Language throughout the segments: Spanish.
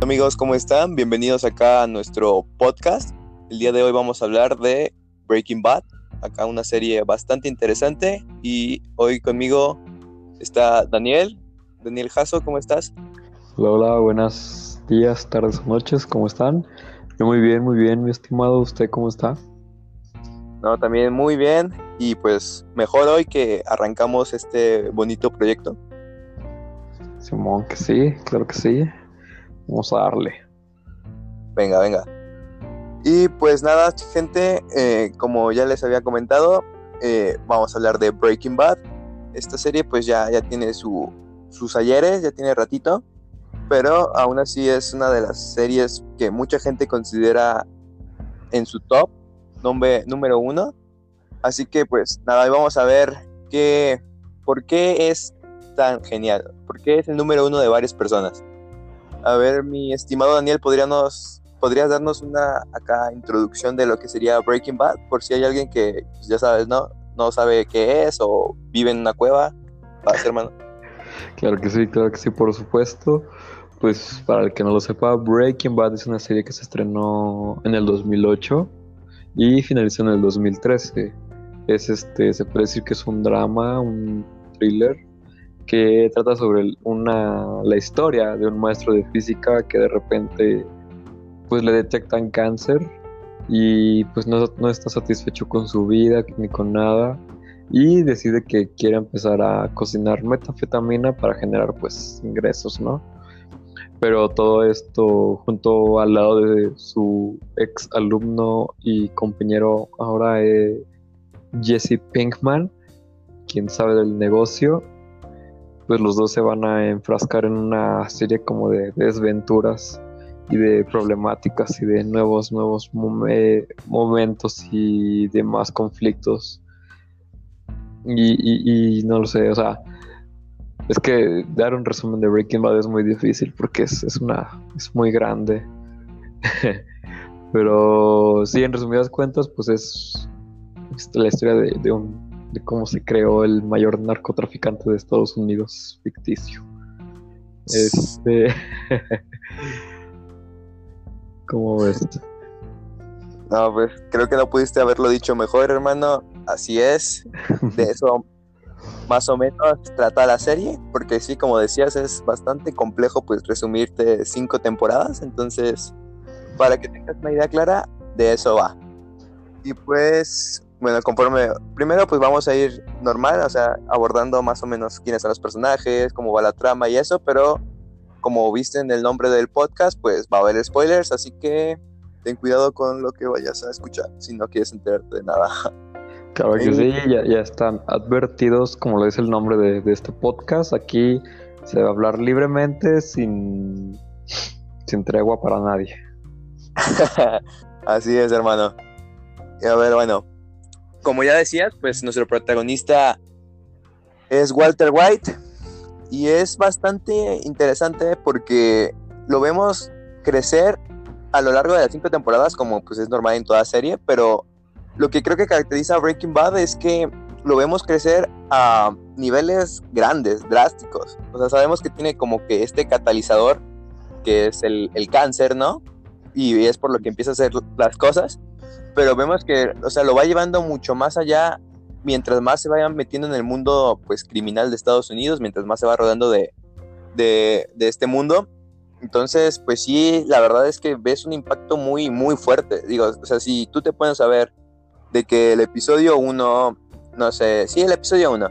Amigos, ¿cómo están? Bienvenidos acá a nuestro podcast. El día de hoy vamos a hablar de Breaking Bad, acá una serie bastante interesante y hoy conmigo está Daniel. Daniel Jasso, ¿cómo estás? Hola, hola, buenos días, tardes o noches, ¿cómo están? Yo muy bien, muy bien, mi estimado, ¿usted cómo está? No, también muy bien y pues mejor hoy que arrancamos este bonito proyecto. Simón, que sí, claro que sí. Vamos a darle. Venga, venga. Y pues nada, gente, eh, como ya les había comentado, eh, vamos a hablar de Breaking Bad. Esta serie pues ya, ya tiene su, sus ayeres, ya tiene ratito, pero aún así es una de las series que mucha gente considera en su top número uno. Así que pues nada, vamos a ver qué, por qué es tan genial, por qué es el número uno de varias personas. A ver, mi estimado Daniel, ¿podríamos, ¿podrías darnos una acá introducción de lo que sería Breaking Bad? Por si hay alguien que, pues, ya sabes, ¿no? No sabe qué es o vive en una cueva. Vas, hermano. Claro que sí, claro que sí, por supuesto. Pues para el que no lo sepa, Breaking Bad es una serie que se estrenó en el 2008 y finalizó en el 2013. Es este, se puede decir que es un drama, un thriller que trata sobre una, la historia de un maestro de física que de repente pues le detectan cáncer y pues no, no está satisfecho con su vida ni con nada y decide que quiere empezar a cocinar metafetamina para generar pues ingresos, ¿no? Pero todo esto junto al lado de su ex alumno y compañero ahora eh, Jesse Pinkman, quien sabe del negocio, pues los dos se van a enfrascar en una serie como de desventuras y de problemáticas y de nuevos, nuevos momentos y demás conflictos. Y, y, no lo sé, o sea, es que dar un resumen de Breaking Bad es muy difícil porque es, es una, es muy grande. Pero sí, en resumidas cuentas, pues es, la historia de un de cómo se creó el mayor narcotraficante de Estados Unidos ficticio. Este. ¿Cómo ves? No, pues creo que no pudiste haberlo dicho mejor, hermano. Así es. De eso más o menos trata la serie, porque sí, como decías, es bastante complejo pues resumirte cinco temporadas, entonces para que tengas una idea clara, de eso va. Y pues bueno, conforme, primero pues vamos a ir normal, o sea, abordando más o menos quiénes son los personajes, cómo va la trama y eso, pero como viste en el nombre del podcast, pues va a haber spoilers, así que ten cuidado con lo que vayas a escuchar si no quieres enterarte de nada. Claro que sí, ya, ya, están advertidos, como lo dice el nombre de, de, este podcast, aquí se va a hablar libremente sin, sin tregua para nadie. así es, hermano. Y a ver, bueno, como ya decías, pues nuestro protagonista es Walter White y es bastante interesante porque lo vemos crecer a lo largo de las cinco temporadas como pues es normal en toda serie, pero lo que creo que caracteriza a Breaking Bad es que lo vemos crecer a niveles grandes, drásticos. O sea, sabemos que tiene como que este catalizador que es el, el cáncer, ¿no? Y es por lo que empieza a hacer las cosas pero vemos que, o sea, lo va llevando mucho más allá mientras más se vayan metiendo en el mundo, pues, criminal de Estados Unidos, mientras más se va rodando de, de, este mundo. Entonces, pues sí, la verdad es que ves un impacto muy, muy fuerte. Digo, o sea, si tú te puedes saber de que el episodio 1, no sé, sí, el episodio 1,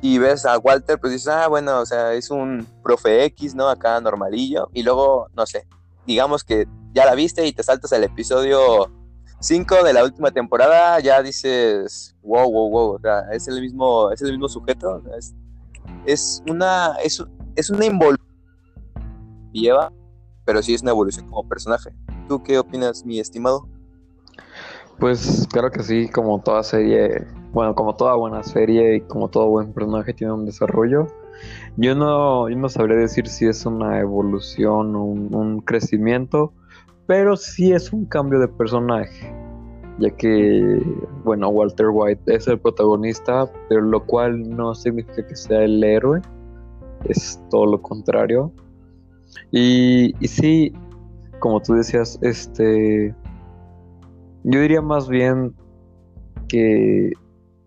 y ves a Walter, pues dices, ah, bueno, o sea, es un profe X, ¿no? Acá normalillo, y luego, no sé, digamos que ya la viste y te saltas al episodio 5 de la última temporada ya dices, wow, wow, wow, o sea, es el mismo, es el mismo sujeto, es, una, es, es una involución lleva, pero sí es una evolución como personaje. ¿Tú qué opinas, mi estimado? Pues claro que sí, como toda serie, bueno, como toda buena serie y como todo buen personaje tiene un desarrollo. Yo no, yo no sabría decir si es una evolución un, un crecimiento, pero sí es un cambio de personaje, ya que, bueno, Walter White es el protagonista, pero lo cual no significa que sea el héroe, es todo lo contrario. Y, y sí, como tú decías, este, yo diría más bien que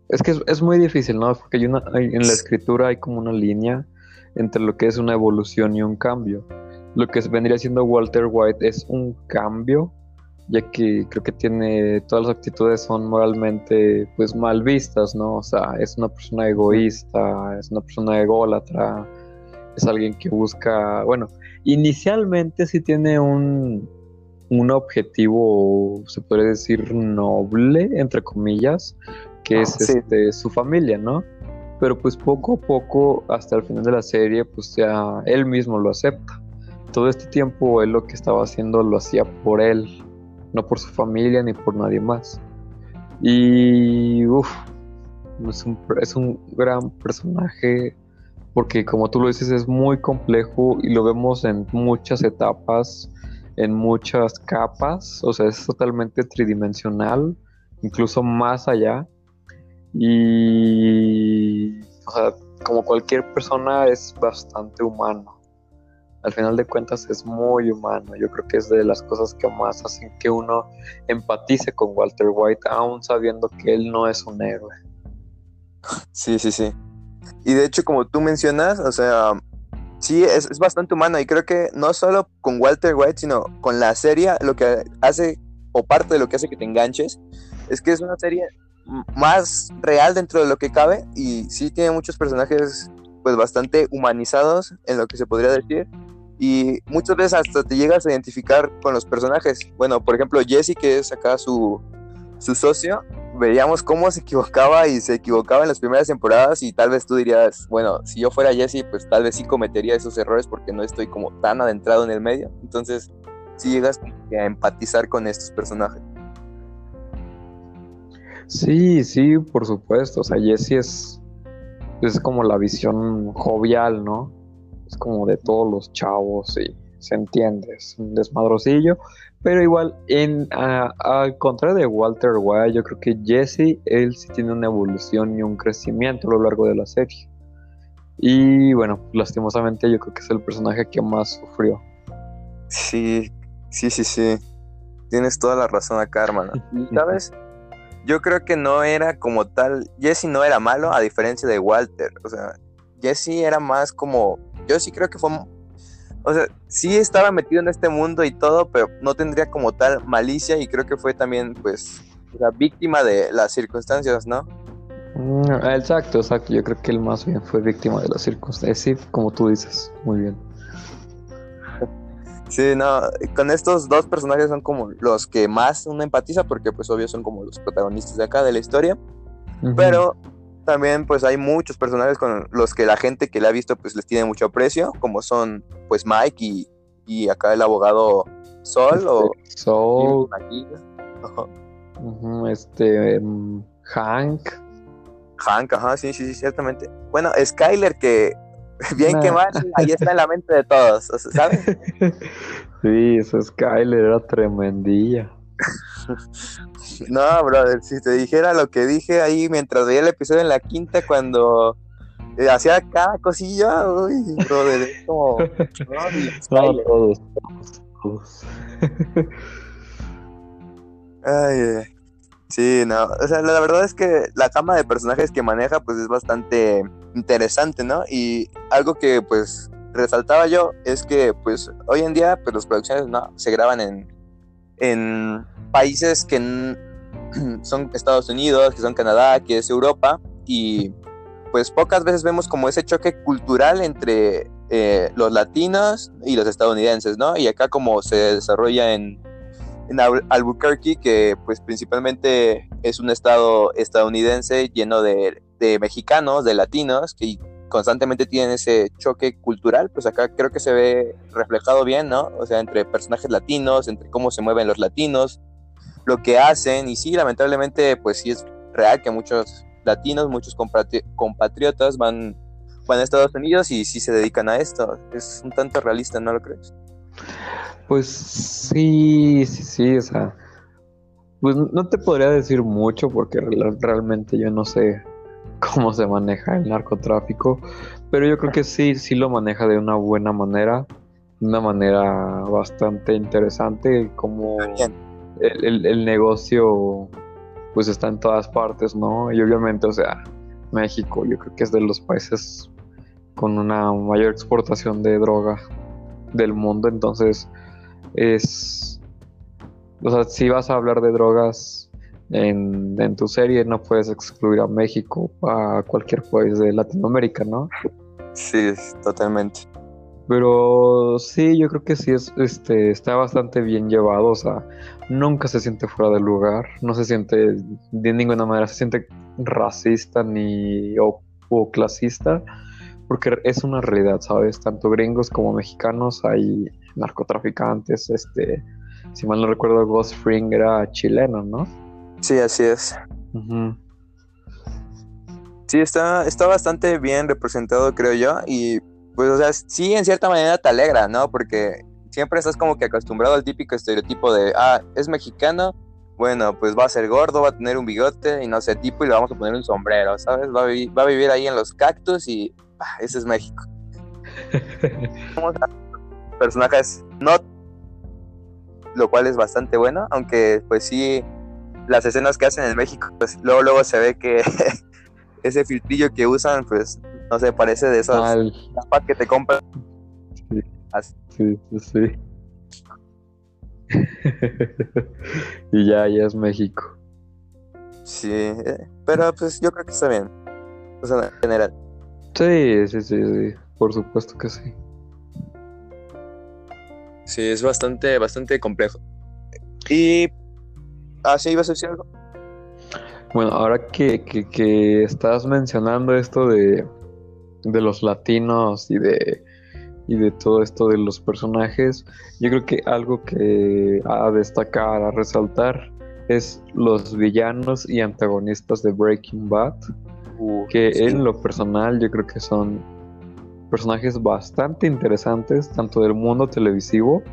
es que es, muy difícil, ¿no? Porque hay una, en la escritura hay como una línea entre lo que es una evolución y un cambio. Lo que vendría siendo Walter White es un cambio, ya que creo que tiene todas las actitudes son moralmente pues mal vistas, ¿no? O sea, es una persona egoísta, es una persona ególatra, es alguien que busca, bueno, inicialmente sí tiene un, un objetivo, se puede decir, noble, entre comillas, que es este, su familia, ¿no? Pero pues poco a poco, hasta el final de la serie, pues ya él mismo lo acepta. Todo este tiempo él lo que estaba haciendo lo hacía por él, no por su familia ni por nadie más. Y uff, es un, es un gran personaje porque como tú lo dices es muy complejo y lo vemos en muchas etapas, en muchas capas, o sea, es totalmente tridimensional, incluso más allá. Y, como cualquier persona es bastante humano. Al final de cuentas es muy humano. Yo creo que es de las cosas que más hacen que uno empatice con Walter White, aún sabiendo que él no es un héroe. Sí, sí, sí. Y de hecho, como tú mencionas, o sea, sí, es, es, bastante humano. Y creo que no solo con Walter White, sino con la serie, lo que hace, o parte de lo que hace que te enganches, es que es una serie más real dentro de lo que cabe. Y sí tiene muchos personajes, pues bastante humanizados en lo que se podría decir. Y muchas veces hasta te llegas a identificar con los personajes. Bueno, por ejemplo, Jesse, que es acá su, su socio, veíamos cómo se equivocaba y se equivocaba en las primeras temporadas y tal vez tú dirías, bueno, si yo fuera Jesse, pues tal vez sí cometería esos errores porque no estoy como tan adentrado en el medio. Entonces, sí llegas a empatizar con estos personajes. Sí, sí, por supuesto. O sea, Jesse es, es como la visión jovial, ¿no? Es como de todos los chavos y se entiende, es un desmadrocillo, pero igual, en al contrario de Walter White, yo creo que Jesse, él sí tiene una evolución y un crecimiento a lo largo de la serie. Y bueno, lastimosamente yo creo que es el personaje que más sufrió. Sí, sí, sí, sí. Tienes toda la razón acá, hermano. ¿Sabes? Yo creo que no era como tal. Jesse no era malo, a diferencia de Walter. O sea, Jesse era más como. Yo sí creo que fue o sea, sí estaba metido en este mundo y todo, pero no tendría como tal malicia y creo que fue también, pues, la víctima de las circunstancias, ¿no? Mm, exacto, exacto. Yo creo que él más bien fue víctima de las circunstancias. Sí, como tú dices, muy bien. Sí, no, con estos dos personajes son como los que más uno empatiza porque pues obvio son como los protagonistas de acá de la historia. Pero también pues hay muchos personajes con los que la gente que le ha visto pues les tiene mucho aprecio, como son pues Mike y, acá el abogado Sol o Sol. este em, Hank. Hank, ajá, sí, sí, sí, ciertamente. Bueno, Skyler que bien que mal, ahí está en la mente de todos, ¿sabes? sí, eso Skyler era tremendilla. No, brother, si te dijera lo que dije ahí mientras veía el episodio en la quinta cuando eh, hacía cada cosilla, uy, brother, es como... No, todos, todos, Ay, sí, no, o sea, la verdad es que la cama de personajes que maneja pues es bastante interesante, ¿no? Y algo que pues resaltaba yo es que pues hoy en día pues las producciones no se graban en en países que son Estados Unidos, que son Canadá, que es Europa, y pues pocas veces vemos como ese choque cultural entre eh, los latinos y los estadounidenses, ¿no? Y acá como se desarrolla en, en Albuquerque, que pues principalmente es un estado estadounidense lleno de, de mexicanos, de latinos, que constantemente tienen ese choque cultural, pues acá creo que se ve reflejado bien, ¿no? O sea, entre personajes latinos, entre cómo se mueven los latinos, lo que hacen, y sí, lamentablemente, pues sí es real que muchos latinos, muchos compatriotas van, van a Estados Unidos y sí se dedican a esto. Es un tanto realista, ¿no lo crees? Pues sí, sí, sí, o sea, pues no te podría decir mucho porque realmente yo no sé cómo se maneja el narcotráfico, pero yo creo que sí, sí lo maneja de una buena manera. de una manera bastante interesante, como el, el, negocio pues está en todas partes, ¿no? Y obviamente, o sea, México yo creo que es de los países con una mayor exportación de droga del mundo, entonces es, o sea, si vas a hablar de drogas en, en tu serie, no puedes excluir a México, a cualquier país de Latinoamérica, ¿no? Sí, totalmente. Pero sí, yo creo que sí es, este, está bastante bien llevado, o sea, nunca se siente fuera de lugar, no se siente de ninguna manera, se siente racista ni o, clasista, porque es una realidad, ¿sabes? Tanto gringos como mexicanos hay narcotraficantes, este, si mal no recuerdo, Ghost Fring era chileno, ¿no? Sí, así es. Sí, está, está bastante bien representado, creo yo, y pues, o sea, sí, en cierta manera te alegra, ¿no? Porque siempre estás como que acostumbrado al típico estereotipo de, ah, es mexicano, bueno, pues va a ser gordo, va a tener un bigote y no sé, tipo, y le vamos a poner un sombrero, ¿sabes? Va a, vivir, ahí en los cactus y, ah, ese es México. personajes no, lo cual es bastante bueno, aunque pues sí, las escenas que hacen en México, pues luego, luego se ve que ese filtrillo que usan, pues no sé, parece de esas tapas que te compran. Sí, sí, sí. y ya, ya es México. Sí, eh, pero pues yo creo que está bien. O sea, en general. Sí, sí, sí, sí. Por supuesto que sí. Sí, es bastante, bastante complejo. Y. Ah, sí, ibas a decir algo. Bueno, ahora que, que estás mencionando esto de, de los latinos y de, y de todo esto de los personajes, yo creo que algo que a destacar, a resaltar, es los villanos y antagonistas de Breaking Bad, que en lo personal yo creo que son personajes bastante interesantes, tanto del mundo televisivo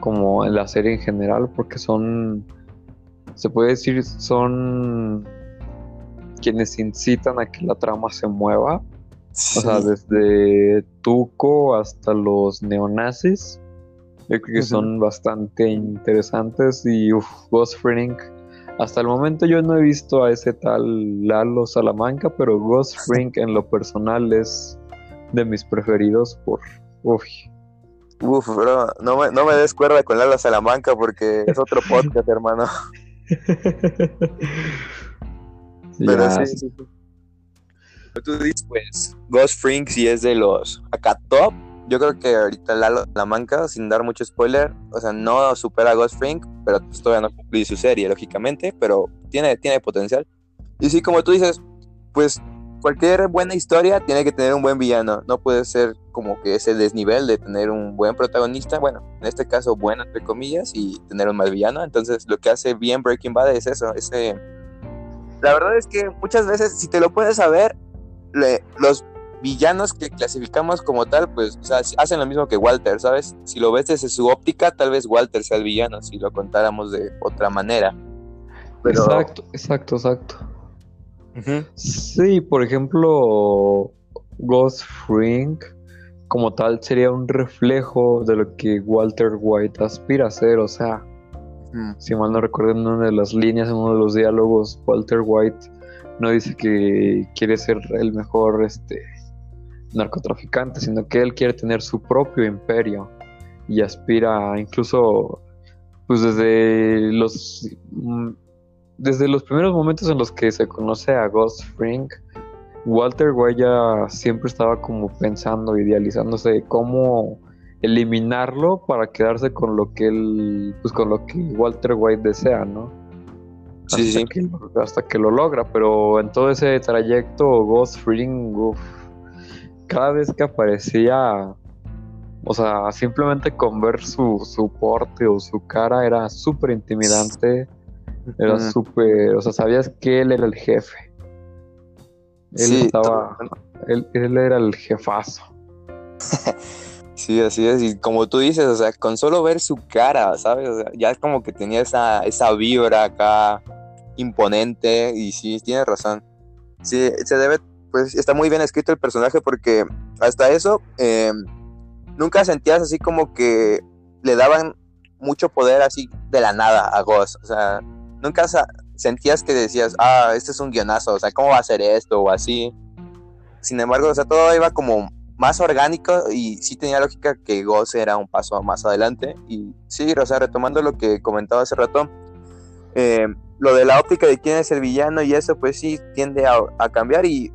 como en la serie en general, porque son, se puede decir, son quienes incitan a que la trama se mueva o sea, desde Tuco hasta los neonazis. Yo creo que son bastante interesantes. Y uff, Ghost Frink. Hasta el momento yo no he visto a ese tal Lalo Salamanca, pero Ghost en lo personal es de mis preferidos por. Uf. Uf, bro, no me, no me des cuerda con Lalo Salamanca porque es otro podcast, hermano. pero sí, sí, sí tú dices, pues, Ghost Frink si es de los acá top. Yo creo que ahorita la, la manca, sin dar mucho spoiler, o sea, no supera a Ghost Frink, pero pues, todavía no cumplí su serie, lógicamente, pero tiene, tiene potencial. Y sí, como tú dices, pues cualquier buena historia tiene que tener un buen villano. No puede ser como que ese desnivel de tener un buen protagonista, bueno, en este caso bueno entre comillas, y tener un mal villano. Entonces lo que hace bien Breaking Bad es eso, ese... La verdad es que muchas veces, si te lo puedes saber, los villanos que clasificamos como tal, pues, hacen lo mismo que Walter, ¿sabes? Si lo ves desde su óptica, tal vez Walter sea el villano, si lo contáramos de otra manera. Exacto, exacto, exacto. Sí, por ejemplo, Ghost Frink como tal sería un reflejo de lo que Walter White aspira a ser, o sea, si mal no recuerdo en una de las líneas, en uno de los diálogos, Walter White no dice que quiere ser el mejor este, narcotraficante, sino que él quiere tener su propio imperio y aspira incluso pues desde los mm, desde los primeros momentos en los que se conoce a Ghost Frink, Walter Guaya siempre estaba como pensando, idealizándose cómo eliminarlo para quedarse con lo que él, pues con lo que Walter White desea, ¿no? Sí, hasta, sí. Que, hasta que lo logra, pero en todo ese trayecto, Ghost Ring, cada vez que aparecía, o sea, simplemente con ver su, su porte o su cara era súper intimidante, era súper, o sea, sabías que él era el jefe. Él estaba, él, él era el jefazo. Sí, así es. Y como tú dices, o sea, con solo ver su cara, ¿sabes? O sea, ya es como que tenía esa, esa vibra acá imponente. Y sí, tienes razón. Sí, se debe, pues está muy bien escrito el personaje porque hasta eso, em, nunca sentías así como que le daban mucho poder así de la nada a Ghost. O sea, nunca sentías que decías, ah, este es un guionazo, o sea, ¿cómo va a ser esto? O así. Sin embargo, o sea, todo iba como más orgánico y sí tenía lógica que Ghost era un paso más adelante. Y sí, o sea, retomando lo que comentaba hace rato, eh, lo de la óptica de quién es el villano y eso, pues sí tiende a, a cambiar. Y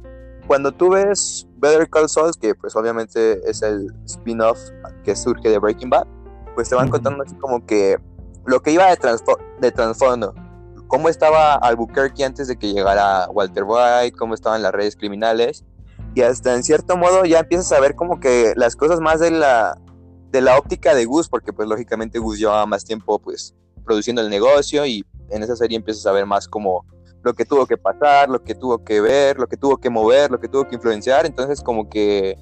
cuando tú ves Better Call Saul, que pues obviamente es el spin-off que surge de Breaking Bad, pues te van contando así como que lo que iba de, de trasfondo, cómo estaba Albuquerque antes de que llegara Walter White, cómo estaban las redes criminales, y hasta en cierto modo ya empiezas a ver como que las cosas más de la, de la óptica de Gus, porque pues lógicamente Gus llevaba más tiempo pues produciendo el negocio y en esa serie empiezas a ver más como lo que tuvo que pasar, lo que tuvo que ver, lo que tuvo que mover, lo que tuvo que influenciar, entonces como que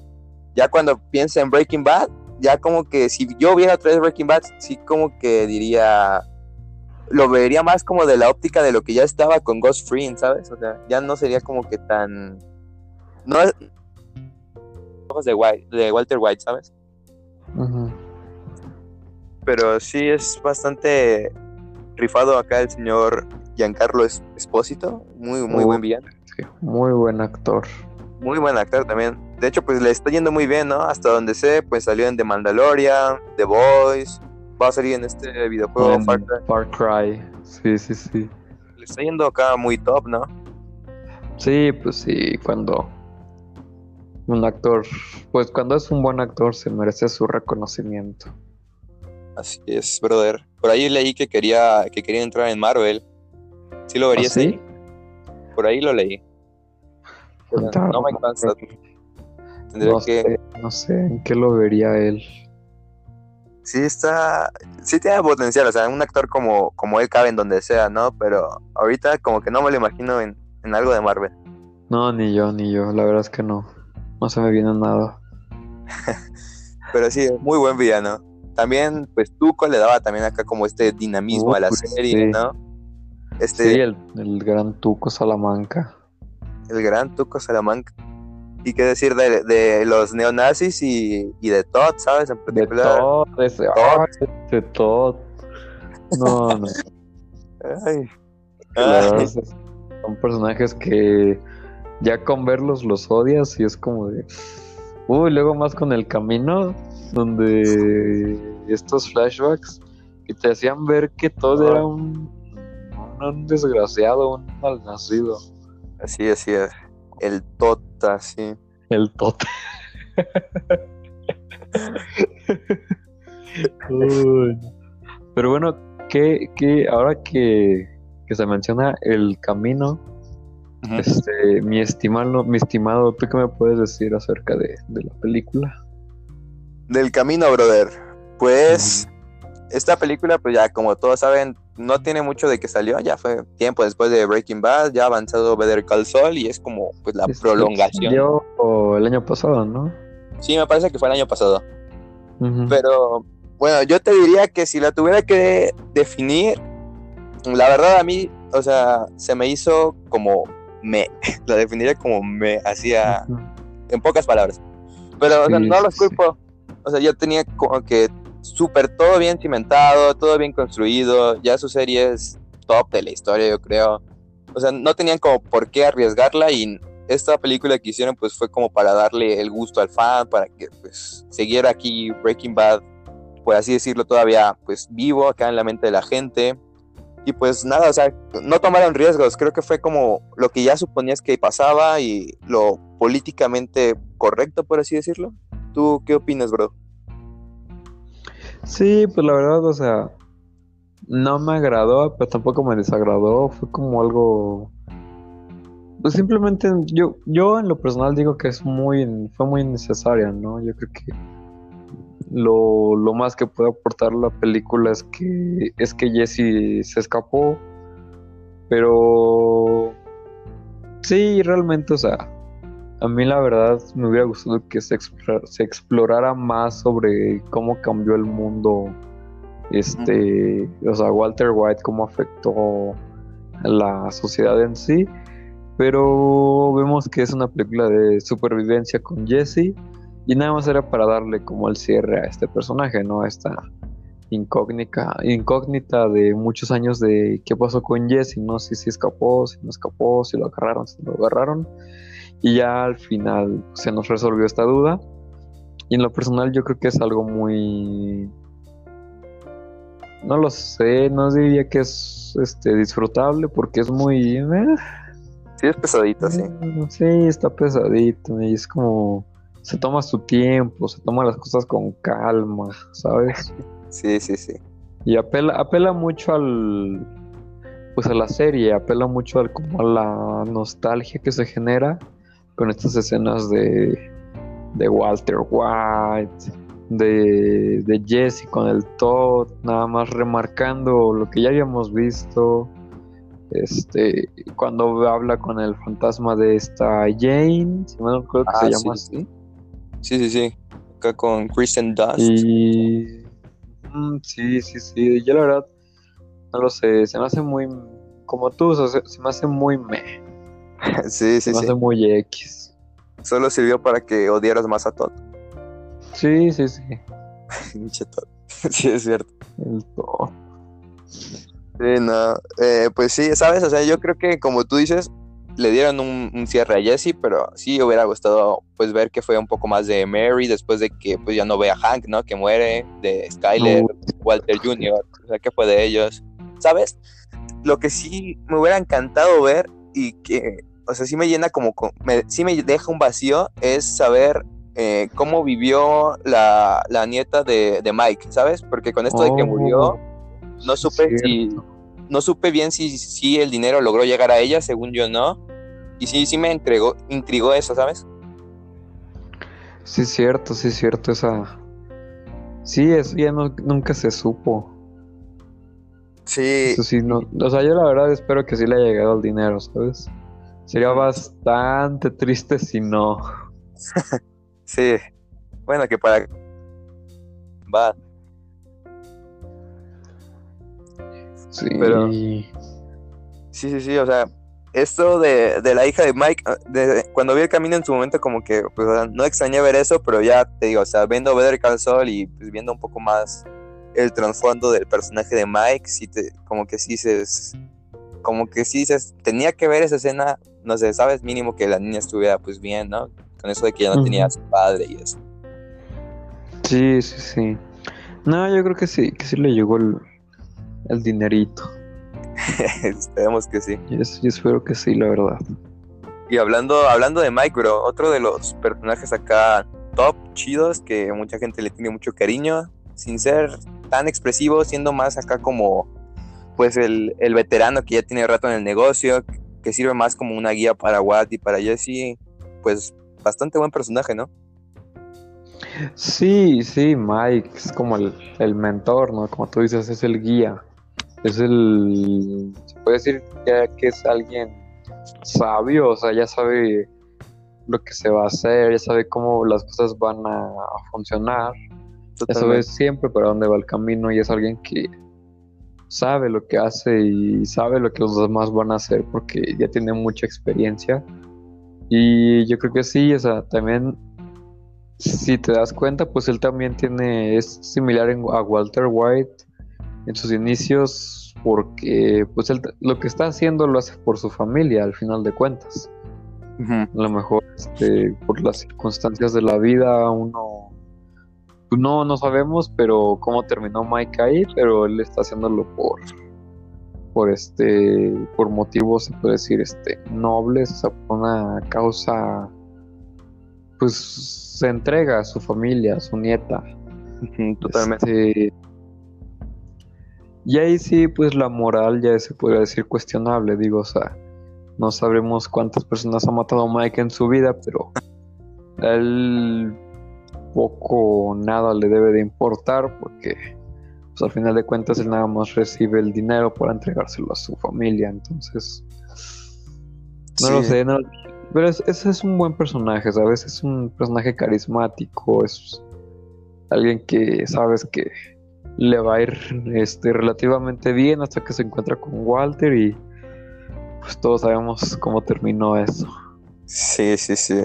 ya cuando piensa en Breaking Bad, ya como que si yo viera otra vez Breaking Bad, sí como que diría lo vería más como de la óptica de lo que ya estaba con Ghost Free, ¿sabes? O sea, ya no sería como que tan. No es. De, White, de Walter White, ¿sabes? Pero sí es bastante rifado acá el señor Giancarlo Espósito. Muy, muy buen villano. muy buen actor. Muy buen actor también. De hecho, pues le está yendo muy bien, ¿no? Hasta donde sé, pues salió en The Mandalorian, The Boys, va a salir en este videojuego Far Cry. Sí, sí, sí. Le está yendo acá muy top, ¿no? Sí, pues sí, cuando un actor, pues cuando es un buen actor se merece su reconocimiento. Así es, brother. Por ahí leí que quería que quería entrar en Marvel. ¿Sí lo verías ¿Ah, sí? Por ahí lo leí. no me cansa. no Sé, no sé en qué lo vería él sí está, sí tiene potencial, o sea, un actor como, como él cabe en donde sea, ¿no? Pero ahorita como que no me lo imagino en, algo de Marvel. No, ni yo, ni yo, la verdad es que no, no se me viene nada. Pero sí, muy buen villano. También, pues Tuco le daba también acá como este dinamismo a la serie, ¿no? Este, sí, el, el gran Tuco Salamanca. El gran Tuco Salamanca y qué decir de, de los neonazis y, y, de Todd, ¿sabes? En De Todd, de Todd. No, no. Ay. son personajes que ya con verlos los odias y es como de... Uy, luego más con el camino, donde estos flashbacks y te hacían ver que Todd era un, un, desgraciado, un malnacido. Así, así es. El Tota, sí. El Tota. Pero bueno, que, ahora que, se menciona el camino, este, mi estimado, mi estimado, ¿tú qué me puedes decir acerca de, la película? Del camino, brother. Pues esta película, pues ya como todos saben, no tiene mucho de que salió, ya fue tiempo después de Breaking Bad, ya ha avanzado Better Call Saul y es como pues la prolongación. Salió el año pasado, ¿no? Sí, me parece que fue el año pasado. Pero bueno, yo te diría que si la tuviera que definir, la verdad a mí, o sea, se me hizo como me, la definiría como me hacía en pocas palabras. Pero no los culpo. O sea, yo tenía como que súper todo bien cimentado, todo bien construido, ya su serie es top de la historia, yo creo. O sea, no tenían como por qué arriesgarla y esta película que hicieron pues fue como para darle el gusto al fan, para que pues siguiera aquí Breaking Bad, por así decirlo, todavía pues vivo acá en la mente de la gente. Y pues nada, o sea, no tomaron riesgos, creo que fue como lo que ya suponías que pasaba y lo políticamente correcto, por así decirlo. ¿Tú qué opinas, bro? Sí, pues la verdad, o sea, no me agradó, pero tampoco me desagradó. Fue como algo. Pues simplemente yo, yo en lo personal digo que es muy, fue muy necesaria, ¿no? Yo creo que lo, lo más que puede aportar la película es que es que Jesse se escapó, pero sí, realmente, o sea, a mí la verdad me hubiera gustado que se, explorara más sobre cómo cambió el mundo, este, o sea, Walter White, cómo afectó la sociedad en sí. Pero vemos que es una película de supervivencia con Jesse Y nada más era para darle como el cierre a este personaje, ¿no? Esta incógnita, incógnita de muchos años de qué pasó con Jesse, no sé si escapó, si no escapó, si lo agarraron, si no lo agarraron. Y ya al final se nos resolvió esta duda. Y en lo personal yo creo que es algo muy... No lo sé, no diría que es este, disfrutable porque es muy... Eh, sí, es pesadito, sí. Sí, está pesadito y es como se toma su tiempo, se toma las cosas con calma, ¿sabes? Sí, sí, sí. Y apela, apela mucho al pues a la serie, apela mucho al como a la nostalgia que se genera con estas escenas de, de Walter White, de, de Jesse con el Todd, nada más remarcando lo que ya habíamos visto. Este, cuando habla con el fantasma de esta Jane, si me acuerdo que se ah, llama así. Sí, sí, sí. Acá con Kristen Dust. Y. Mm, sí, sí, sí. Yo la verdad, no lo sé. Se me hace muy. Como tú, se, me hace muy me. sí, sí, hace muy X. Solo sirvió para que odiaras más a Todd. Sí, sí, sí. sí, es cierto. El Todd. Sí, no. Eh, pues sí, ¿sabes? O sea, yo creo que como tú dices, le dieron un, cierre a Jesse, pero sí hubiera gustado pues ver que fue un poco más de Mary después de que pues ya no ve a Hank, ¿no? Que muere, de Skyler, Walter Jr., o sea, ¿qué fue de ellos? ¿Sabes? Lo que sí me hubiera encantado ver y que, o sea, sí me llena como, me, sí me deja un vacío es saber eh, cómo vivió la, nieta de, Mike, ¿sabes? Porque con esto de que murió, oh, no supe si no supe bien si, si el dinero logró llegar a ella, según yo no. Y sí, sí me entregó, intrigó eso, ¿sabes? Sí, es cierto, sí, es cierto, esa... Sí, eso ya no, nunca se supo. Sí. Eso sí, no... O sea, yo la verdad espero que sí le haya llegado el dinero, ¿sabes? Sería bastante triste si no. sí. Bueno, que para... Va. Sí. Pero... Sí, sí, sí, o sea, esto de, la hija de Mike, ah, cuando vi el camino en su momento como que pues, no extrañé ver eso, pero ya te digo, o sea, viendo Better Call Saul y pues, viendo un poco más el trasfondo del personaje de Mike, sí te, como que sí se como que sí se tenía que ver esa escena, no sé, sabes, mínimo que la niña estuviera pues bien, ¿no? Con eso de que ya no tenía a su padre y eso. Sí, sí, sí. No, yo creo que sí, que sí le llegó el, el dinerito. Esperemos que sí. Yo, espero que sí, la verdad. Y hablando, hablando de Mike, bro, otro de los personajes acá top, chidos, que mucha gente le tiene mucho cariño, sin ser tan expresivo, siendo más acá como pues el, veterano que ya tiene rato en el negocio, que sirve más como una guía para Watt y para Jesse, pues bastante buen personaje, ¿no? Sí, sí, Mike es como el, el mentor, ¿no? Como tú dices, es el guía es el, se puede decir ya que es alguien sabio, o sea, ya sabe lo que se va a hacer, ya sabe cómo las cosas van a, funcionar, ya sabe siempre para dónde va el camino y es alguien que sabe lo que hace y sabe lo que los demás van a hacer porque ya tiene mucha experiencia. Y yo creo que sí, o sea, también si te das cuenta, pues él también tiene, es similar a Walter White en sus inicios porque pues él lo que está haciendo lo hace por su familia al final de cuentas. A lo mejor este, por las circunstancias de la vida uno no no sabemos pero cómo terminó Mike ahí, pero él está haciéndolo por por este por motivos se puede decir este nobles, o sea, por una causa pues se entrega a su familia, a su nieta. Totalmente. Este, y ahí sí, pues la moral ya se podría decir cuestionable, digo, o sea, no sabremos cuántas personas ha matado Mike en su vida, pero él poco o nada le debe de importar porque pues al final de cuentas él nada más recibe el dinero para entregárselo a su familia, entonces no lo sé, pero ese es un buen personaje, ¿sabes? Es un personaje carismático, es alguien que sabes que le va a ir este, relativamente bien hasta que se encuentra con Walter y pues todos sabemos cómo terminó eso. Sí, sí, sí.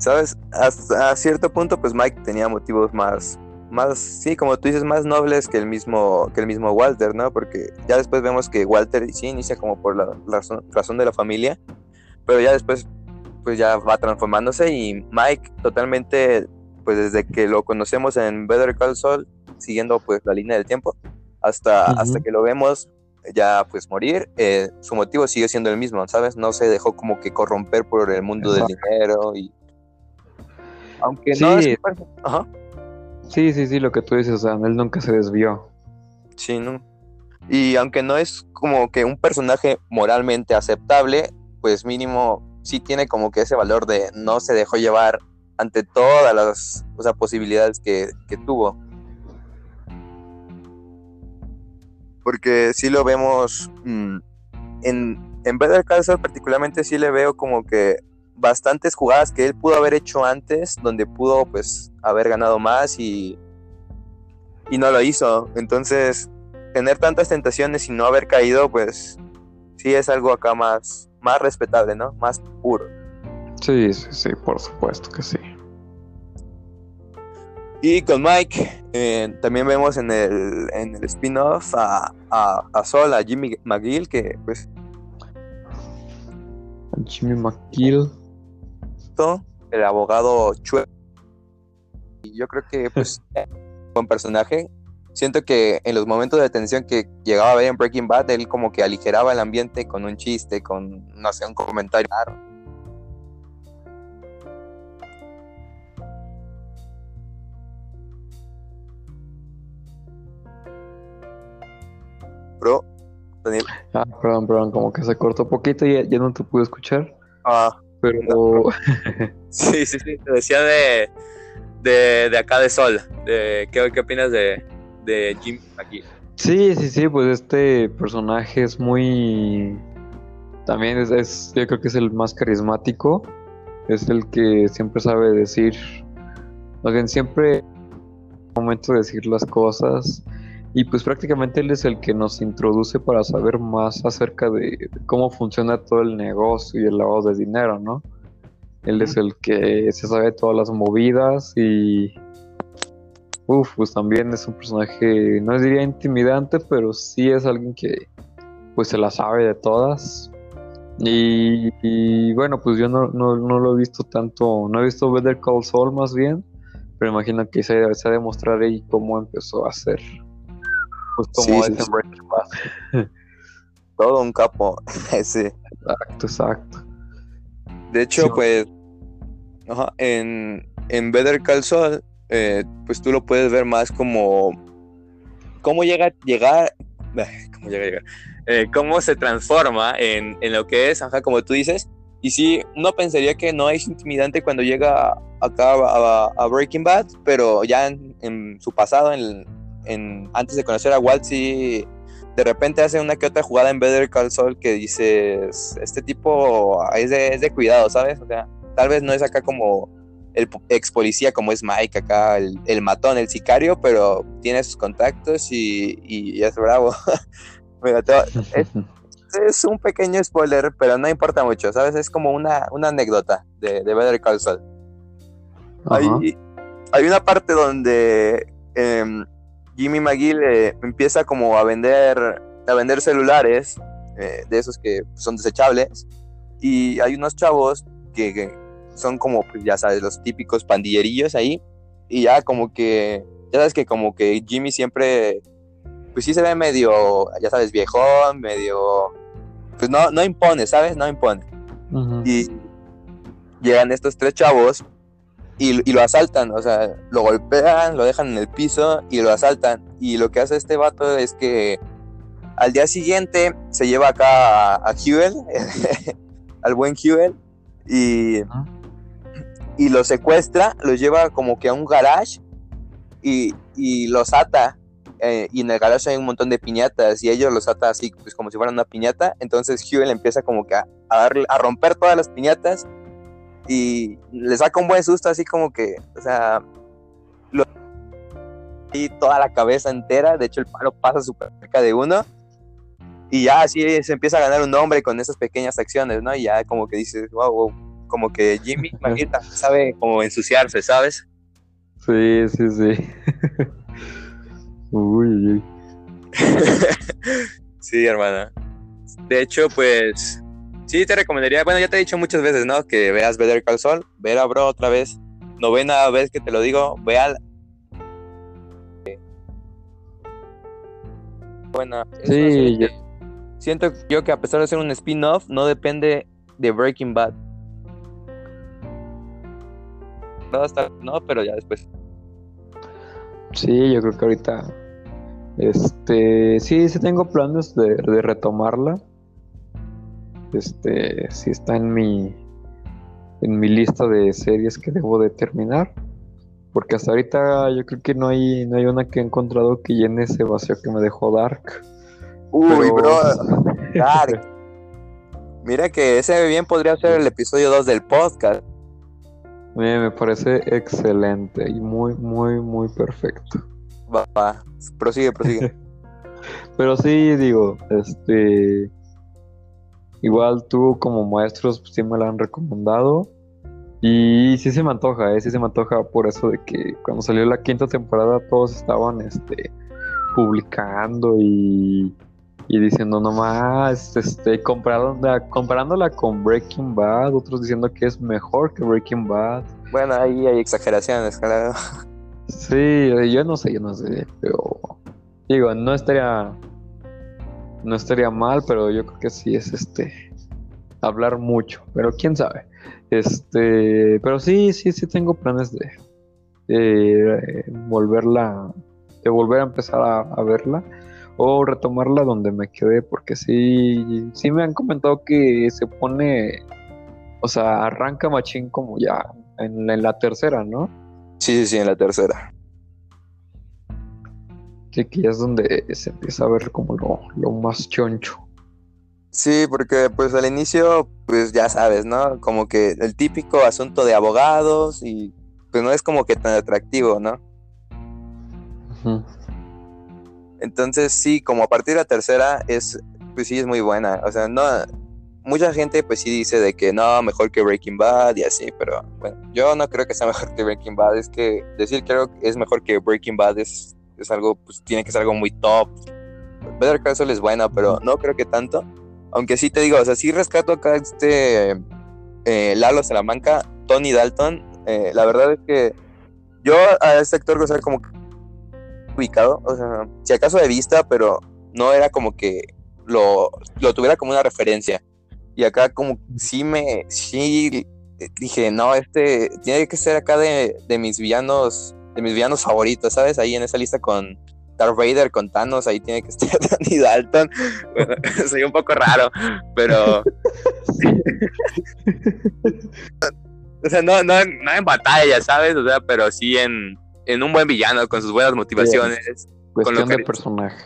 ¿Sabes? Hasta cierto punto, pues Mike tenía motivos más, más, sí, como tú dices, más nobles que el mismo, que el mismo Walter, ¿no? Porque ya después vemos que Walter sí inicia como por la razón, razón de la familia, pero ya después, pues ya va transformándose y Mike totalmente, pues desde que lo conocemos en Better Call Saul, siguiendo pues la línea del tiempo, hasta, hasta que lo vemos ya pues morir, eh, su motivo sigue siendo el mismo, ¿sabes? No se dejó como que corromper por el mundo del dinero y... Aunque no es... Ajá. Sí, sí, sí, lo que tú dices, o sea, él nunca se desvió. Sí, ¿no? Y aunque no es como que un personaje moralmente aceptable, pues mínimo sí tiene como que ese valor de no se dejó llevar ante todas las o sea, posibilidades que, que tuvo. Porque sí lo vemos mm, en, en Better Call Saul particularmente sí le veo como que bastantes jugadas que él pudo haber hecho antes, donde pudo pues haber ganado más y, y no lo hizo. Entonces, tener tantas tentaciones y no haber caído, pues sí es algo acá más, más respetable, ¿no? Más puro. Sí, sí, sí, por supuesto que sí. Y con Mike, eh, también vemos en el, en el spin-off a, a, a, Sol, a Jimmy McGill, que pues... Jimmy McGill el abogado Chue. Y yo creo que, pues, buen personaje. Siento que en los momentos de tensión que llegaba a ver en Breaking Bad, él como que aligeraba el ambiente con un chiste, con, no sé, un comentario. Bro, Daniel. Ah, perdón, perdón, como que se cortó poquito y ya, no te pude escuchar. Ah, pero. sí, sí, sí. Te decía de, de, de acá de Sol. De, ¿qué, ¿Qué opinas de, de Jim aquí? Sí, sí, sí. Pues este personaje es muy. También es, es, Yo creo que es el más carismático. Es el que siempre sabe decir. Más bien, siempre. Momento de decir las cosas y pues prácticamente él es el que nos introduce para saber más acerca de cómo funciona todo el negocio y el lavado de dinero, ¿no? Él es el que se sabe todas las movidas y... Uf, pues también es un personaje, no diría intimidante, pero sí es alguien que pues se la sabe de todas. Y, bueno, pues yo no, no, no, lo he visto tanto, no he visto Better Call Saul más bien, pero imagino que se, se ha de mostrar ahí cómo empezó a hacer como sí, Todo un capo. sí. Exacto, exacto. De hecho, pues, en, en Better Call Saul, eh, pues tú lo puedes ver más como cómo llega llegar, cómo llega a llegar, eh, cómo se transforma en, en, lo que es, ajá, como tú dices. Y sí, uno pensaría que no es intimidante cuando llega acá a, Breaking Bad, pero ya en, en su pasado, en, antes de conocer a Walt, sí, de repente hace una que otra jugada en Better Call Saul que dices, este tipo es de, cuidado, ¿sabes? O sea, tal vez no es acá como el ex policía como es Mike, acá el, matón, el sicario, pero tiene sus contactos y, es bravo. es, un pequeño spoiler, pero no importa mucho, ¿sabes? Es como una, una anécdota de, de Better Call Saul. Hay, hay, una parte donde em, Jimmy McGill eh, empieza como a vender, a vender celulares eh, de esos que son desechables y hay unos chavos que, son como, pues, ya sabes, los típicos pandillerillos ahí y ya como que, ya sabes que como que Jimmy siempre, pues sí se ve medio, ya sabes, viejón, medio, pues no, no impone, ¿sabes? No impone. Y llegan estos tres chavos y, lo asaltan, o sea, lo golpean, lo dejan en el piso y lo asaltan. Y lo que hace este vato es que al día siguiente se lleva acá a, a al buen Huel, y, y lo secuestra, lo lleva como que a un garage y, y los ata. Eh, y en el garage hay un montón de piñatas y ellos los ata así pues como si fueran una piñata. Entonces Huel empieza como que a, darle, a romper todas las piñatas y le saca un buen susto, así como que, o sea, y toda la cabeza entera, de hecho el palo pasa súper cerca de uno, y ya así se empieza a ganar un nombre con esas pequeñas acciones, ¿no? Y ya como que dices, wow, wow como que Jimmy también sabe como ensuciarse, ¿sabes? Sí, sí, sí. uy, uy. sí, hermana. De hecho, pues sí te recomendaría, bueno, ya te he dicho muchas veces, ¿no? Que veas Better Call Saul, ver a Bro otra vez. Novena vez que te lo digo, vea Buena. Sí, yo- Siento yo que a pesar de ser un spin-off, no depende de Breaking Bad. No, hasta- no, pero ya después. Sí, yo creo que ahorita. Este. Sí, sí tengo planes de, de retomarla. Este. Sí está en mi. En mi lista de series que debo de terminar. Porque hasta ahorita yo creo que no hay, no hay una que he encontrado que llene ese vacío que me dejó Dark. Uy, Pero- bro. Dark. Mira que ese bien podría ser el episodio 2 del podcast. Me parece excelente y muy, muy, muy perfecto. Va, va. Prosigue, prosigue. Pero sí, digo, este. Igual tú como maestros pues, sí me la han recomendado. Y sí se me antoja, ¿eh? Sí se me antoja por eso de que cuando salió la quinta temporada todos estaban este, publicando y, y diciendo nomás, este, comparándola, comparándola con Breaking Bad, otros diciendo que es mejor que Breaking Bad. bueno, ahí hay exageraciones, claro. Sí, yo no sé, yo no sé, pero digo, no estaría no estaría mal, pero yo creo que sí es este hablar mucho, pero quién sabe. Este, pero sí, sí, sí tengo planes de, eh, volverla, de volver a empezar a, verla o retomarla donde me quedé, porque sí, sí me han comentado que se pone, o sea, arranca machín como ya en, en la tercera, ¿no? Sí, sí, sí, en la tercera. Sí, que ya es donde se empieza a ver como lo, lo más choncho. Sí, porque pues al inicio, pues ya sabes, ¿no? Como que el típico asunto de abogados y pues no es como que tan atractivo, ¿no? Entonces sí, como a partir de la tercera es, pues sí es muy buena. O sea, no, mucha gente pues sí dice de que no, mejor que Breaking Bad y así, pero bueno, yo no creo que sea mejor que Breaking Bad. Es que decir que es mejor que Breaking Bad es, es algo, pues tiene que ser algo muy top. Better Call es buena, pero no creo que tanto. Aunque sí te digo, o sea, sí rescato acá este eh, Lalo Salamanca, Tony Dalton. eh, la verdad es que yo a este actor, o sea, como que ubicado, o sea, si acaso de vista, pero no era como que lo, lo tuviera como una referencia. Y acá como sí me, sí dije, no, este tiene que ser acá de, de mis villanos, de mis villanos favoritos, ¿sabes? Ahí en esa lista con Darth Vader, con Thanos, ahí tiene que estar Danny Dalton. Bueno, soy un poco raro, pero... o sea, no, no, no en batalla, ¿sabes? O sea, pero sí en, en un buen villano, con sus buenas motivaciones. Cuestión de que- personaje.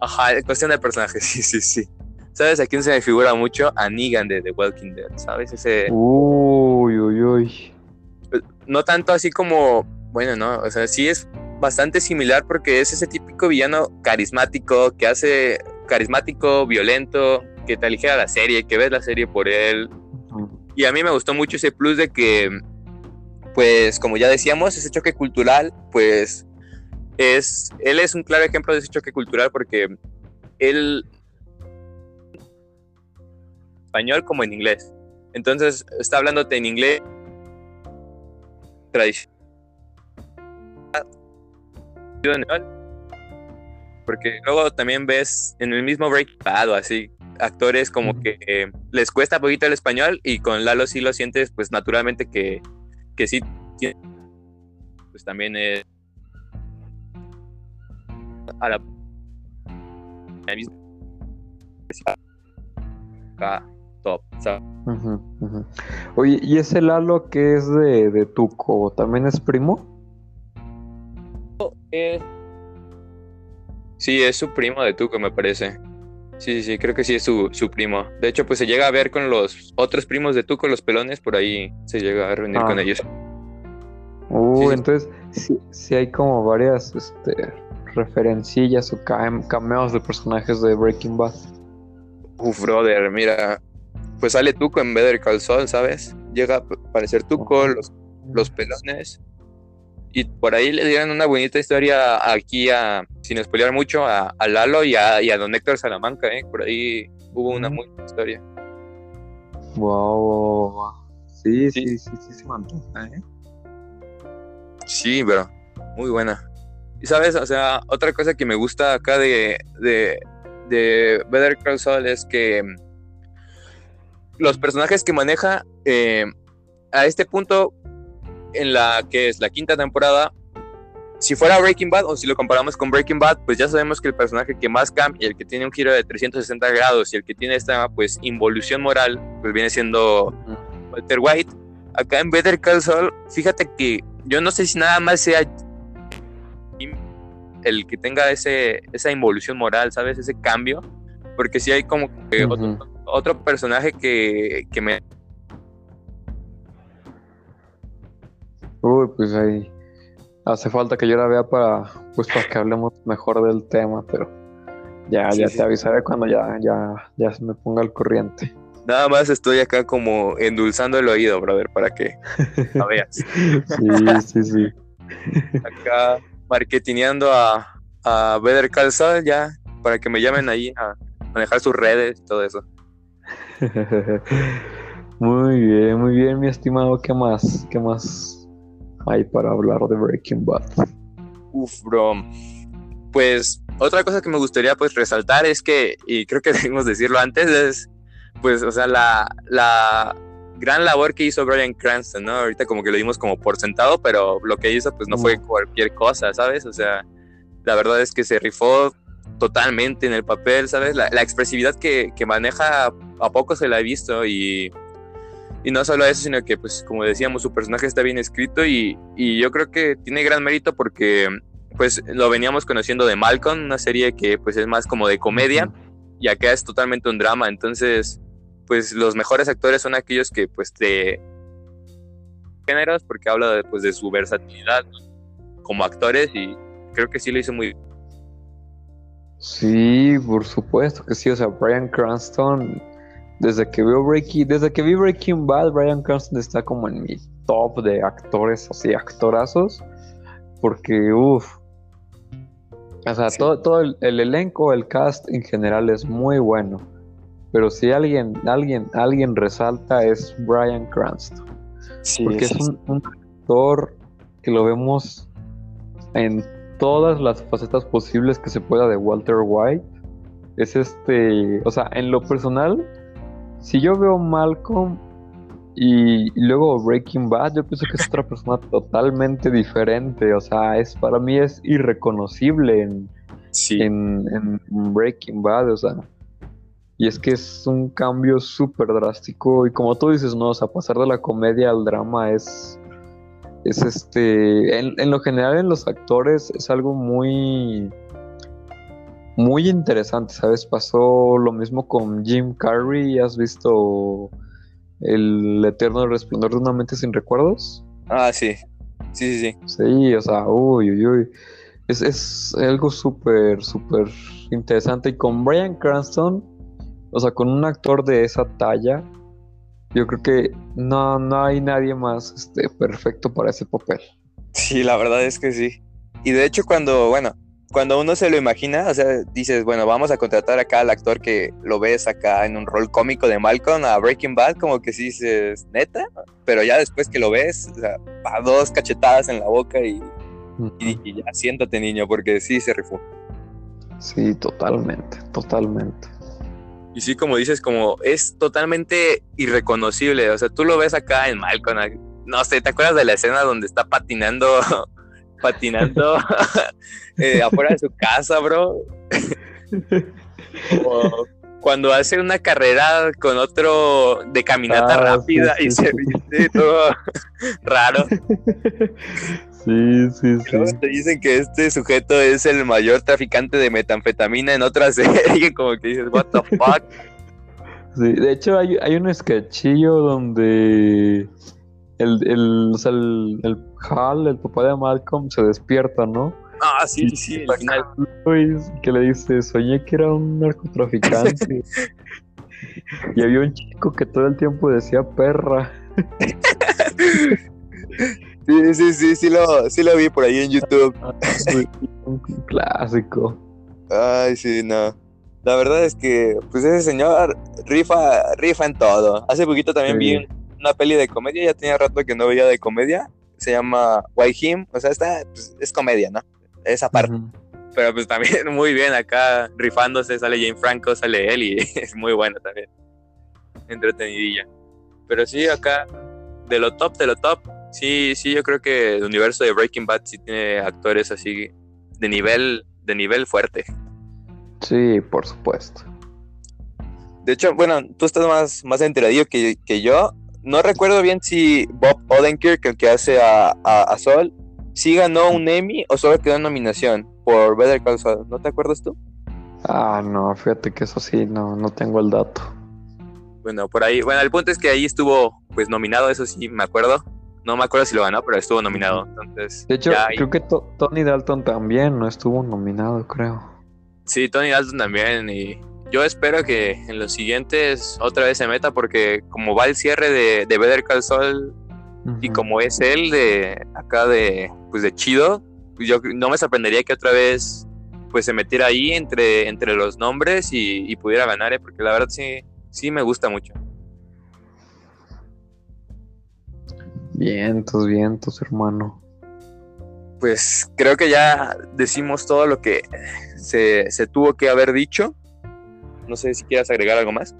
Ajá, es cuestión de personaje, sí, sí, sí. ¿Sabes a quién se me figura mucho? A Negan de The Walking Dead, ¿sabes? Ese, Uy, uy, uy. no tanto así como, bueno, no, o sea, sí es bastante similar porque es ese típico villano carismático que hace carismático, violento, que te aligera la serie, que ves la serie por él. Y a mí me gustó mucho ese plus de que, pues, como ya decíamos, ese choque cultural, pues, es, él es un claro ejemplo de ese choque cultural porque él, español como en inglés. Entonces, está hablándote en inglés tradicional. Porque luego también ves en el mismo Breaking Bad o así, actores como que eh, les cuesta poquito el español y con Lalo sí lo sientes pues naturalmente que, que sí pues también es a la, misma top. Oye, ¿y ese Lalo que es de, de Tuco también es primo? Sí, es su primo de Tuco, me parece. Sí, sí, sí, creo que sí es su, su primo. De hecho, pues se llega a ver con los otros primos de Tuco, los pelones, por ahí se llega a reunir Ah. con ellos. Uy, Sí, sí. entonces sí, sí hay como varias este, referencillas o cam- cameos de personajes de Breaking Bad. Uf, brother, mira. Pues sale Tuco en Better Call Saul, ¿sabes? llega a parecer Tuco, los, los pelones. Y por ahí le dieron una bonita historia aquí, a, sin spoilear mucho, a, a Lalo y a, y a, don Héctor Salamanca. ¿eh? Por ahí hubo una muy buena historia. Wow, Sí, sí, sí, sí, sí se mantuvo, ¿eh? Sí, pero muy buena. Y sabes, o sea, otra cosa que me gusta acá de, de, de Better Call Saul es que los personajes que maneja eh, a este punto en la que es la quinta temporada, si fuera Breaking Bad o si lo comparamos con Breaking Bad, pues ya sabemos que el personaje que más cambia, el que tiene un giro de 360 grados y el que tiene esta pues involución moral, pues viene siendo Walter White. Acá en Better Call Saul, fíjate que yo no sé si nada más sea el que tenga ese, esa involución moral, ¿sabes? Ese cambio. Porque si hay como que otro, otro, personaje que, que me... Uy, pues ahí hace falta que yo la vea para, pues, para que hablemos mejor del tema, pero ya, sí, ya sí. te avisaré cuando ya, ya, ya se me ponga al corriente. Nada más estoy acá como endulzando el oído, brother, para que la veas. sí, sí, sí. Acá marketineando a, a Better Call Saul ya, para que me llamen ahí a manejar sus redes y todo eso. muy bien, muy bien, mi estimado. ¿Qué más? ¿Qué más hay para hablar de Breaking Bad? Uf, bro. Pues otra cosa que me gustaría pues resaltar es que, y creo que debemos decirlo antes, es pues, o sea, la, la gran labor que hizo Brian Cranston, ¿no? Ahorita como que lo dimos como por sentado, pero lo que hizo pues no fue cualquier cosa, ¿sabes? O sea, la verdad es que se rifó totalmente en el papel, ¿sabes? La, la expresividad que, que, maneja a poco se la he visto y, y, no solo eso, sino que pues como decíamos, su personaje está bien escrito y, y yo creo que tiene gran mérito porque pues lo veníamos conociendo de Malcolm, una serie que pues es más como de comedia y acá es totalmente un drama, entonces pues los mejores actores son aquellos que pues de géneros porque habla de, pues, de su versatilidad como actores y creo que sí lo hizo muy Sí, por supuesto que sí, o sea, Brian Cranston desde que veo Breaking, desde que vi Breaking Bad, Brian Cranston está como en mi top de actores, así actorazos, porque uff, o sea, sí. todo, todo el, el, elenco, el cast en general es muy bueno. Pero si alguien, alguien, alguien resalta es Brian Cranston. Sí, porque sí, es un, un, actor que lo vemos en todas las facetas posibles que se pueda de Walter White. Es este, o sea, en lo personal, si yo veo Malcolm y, y luego Breaking Bad, yo pienso que es otra persona totalmente diferente. O sea, es para mí es irreconocible en, sí. en, en Breaking Bad. O sea, y es que es un cambio súper drástico. Y como tú dices, no, o sea, pasar de la comedia al drama es. Es este. En, en, lo general, en los actores es algo muy. Muy interesante, ¿sabes? Pasó lo mismo con Jim Carrey. ¿Has visto El Eterno Resplandor de una mente sin recuerdos? Ah, sí. Sí, sí, sí. Sí, o sea, uy, uy, uy. Es, es algo súper, súper interesante. Y con Brian Cranston o sea, con un actor de esa talla, yo creo que no, no hay nadie más este, perfecto para ese papel. Sí, la verdad es que sí. Y de hecho, cuando, bueno, cuando uno se lo imagina, o sea, dices, bueno, vamos a contratar acá al actor que lo ves acá en un rol cómico de Malcolm a Breaking Bad, como que sí dices, neta, pero ya después que lo ves, o sea, dos cachetadas en la boca y, uh -huh. y, y ya siéntate, niño, porque sí se rifó. Sí, totalmente, totalmente. Y sí, como dices, como es totalmente irreconocible. O sea, tú lo ves acá en Malcolm. No sé, ¿te acuerdas de la escena donde está patinando, patinando eh, afuera de su casa, bro? o cuando hace una carrera con otro de caminata ah, rápida sí, y se viste todo raro. Sí, sí, sí. Luego te dicen que este sujeto es el mayor traficante de metanfetamina en otra serie, como que dices, what the fuck. Sí, de hecho hay, hay un sketchillo donde el, el, o sea, el, el Hal, el papá de Malcolm, se despierta, ¿no? Ah, sí, sí, sí, al final. Que le dice, soñé que era un narcotraficante. y había un chico que todo el tiempo decía perra. sí, sí, sí, sí lo, sí lo vi por ahí en YouTube. Un clásico. Ay, sí, no. La verdad es que, pues ese señor rifa, rifa en todo. Hace poquito también Sí. vi una peli de comedia, ya tenía rato que no veía de comedia. Se llama Why Him, o sea, está, pues, es comedia, ¿no? Esa parte. Pero pues también muy bien acá, rifándose, sale Jane Franco, sale él y es muy bueno también. Entretenidilla. Pero sí, acá, de lo top, de lo top, sí, sí, yo creo que el universo de Breaking Bad sí tiene actores así de nivel, de nivel fuerte. Sí, por supuesto. De hecho, bueno, tú estás más, más enteradillo que, que yo. No recuerdo bien si Bob Odenkirk, el que hace a, a, a Sol, sí ganó un Emmy o solo quedó en nominación por Better Call Saul. ¿No te acuerdas tú? Ah, no, fíjate que eso sí, no, no tengo el dato. Bueno, por ahí. Bueno, el punto es que ahí estuvo, pues, nominado, eso sí, me acuerdo. No me acuerdo si lo ganó, pero estuvo nominado. Entonces, De hecho, ahí- creo que To- Tony Dalton también no estuvo nominado, creo. sí, Tony Dalton también. Y yo espero que en los siguientes otra vez se meta, porque como va el cierre de, de Better Call Saul y como es él de acá de, pues, de chido, pues, yo no me sorprendería que otra vez pues se metiera ahí entre, entre los nombres y, y pudiera ganar, ¿eh? porque la verdad sí, sí me gusta mucho. Vientos, vientos, hermano. Pues creo que ya decimos todo lo que se, se tuvo que haber dicho. No sé si quieras agregar algo más.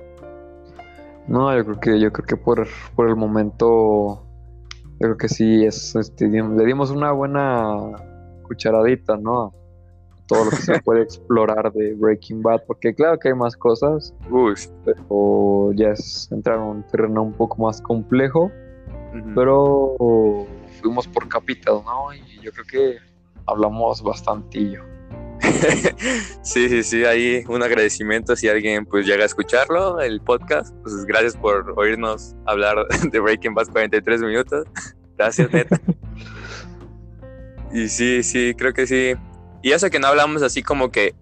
No, yo creo que, yo creo que por, por el momento, yo creo que sí es, este, le dimos una buena cucharadita, ¿no? Todo lo que se puede explorar de Breaking Bad, porque claro que hay más cosas, Uy. pero ya es entrar en un terreno un poco más complejo, pero fuimos por capital, ¿no? Y yo creo que hablamos bastantillo. sí, sí, sí, ahí un agradecimiento si alguien pues llega a escucharlo, el podcast. Pues gracias por oírnos hablar de Breaking Bad 43 minutos. Gracias, neta. y sí, sí, creo que sí. Y eso que no hablamos así como que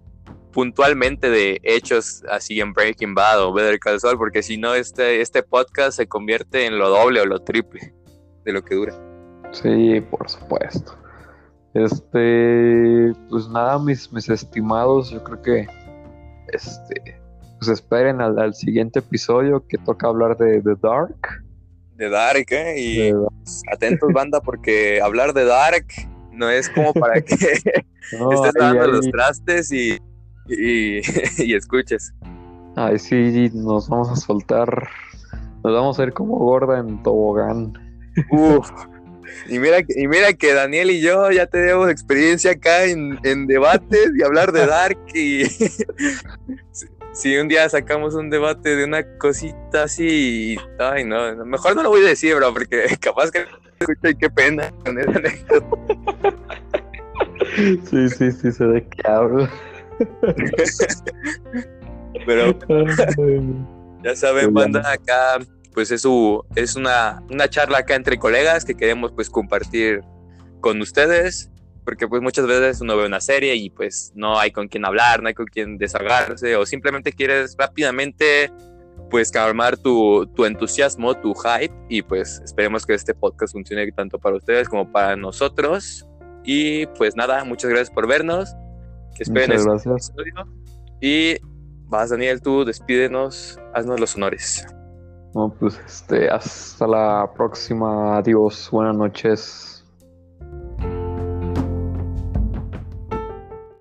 puntualmente de hechos así en Breaking Bad o Better Call Saul, porque si no este, este podcast se convierte en lo doble o lo triple de lo que dura. Sí, por supuesto. Este, pues nada, mis, mis estimados, yo creo que este, pues esperen al, al siguiente episodio que toca hablar de The Dark. De Dark, ¿eh? Y atentos, banda, porque hablar de Dark no es como para que No, estés dando ahí- los trastes y, y, y escuches. ahí sí nos vamos a soltar, nos vamos a ir como gorda en tobogán. Uf. Y mira, que- y mira que Daniel y yo ya tenemos experiencia acá en, en debates y hablar de Dark y si, un día sacamos un debate de una cosita así, ay no, mejor no lo voy a decir, bro, porque capaz que escucha y qué pena con esa anécdota. Sí, sí, sí, sé de qué hablo. Pero Ya saben, banda, acá pues es, su, es una, una charla acá entre colegas que queremos pues compartir con ustedes, porque pues muchas veces uno ve una serie y pues no hay con quién hablar, no hay con quién desahogarse, o simplemente quieres rápidamente pues calmar tu, tu entusiasmo, tu hype, y pues esperemos que este podcast funcione tanto para ustedes como para nosotros. Y pues nada, muchas gracias por vernos. Que esperen Muchas este episodio. Y vas, Daniel, tú despídenos, haznos los honores. No, pues este, hasta la próxima. Adiós, buenas noches.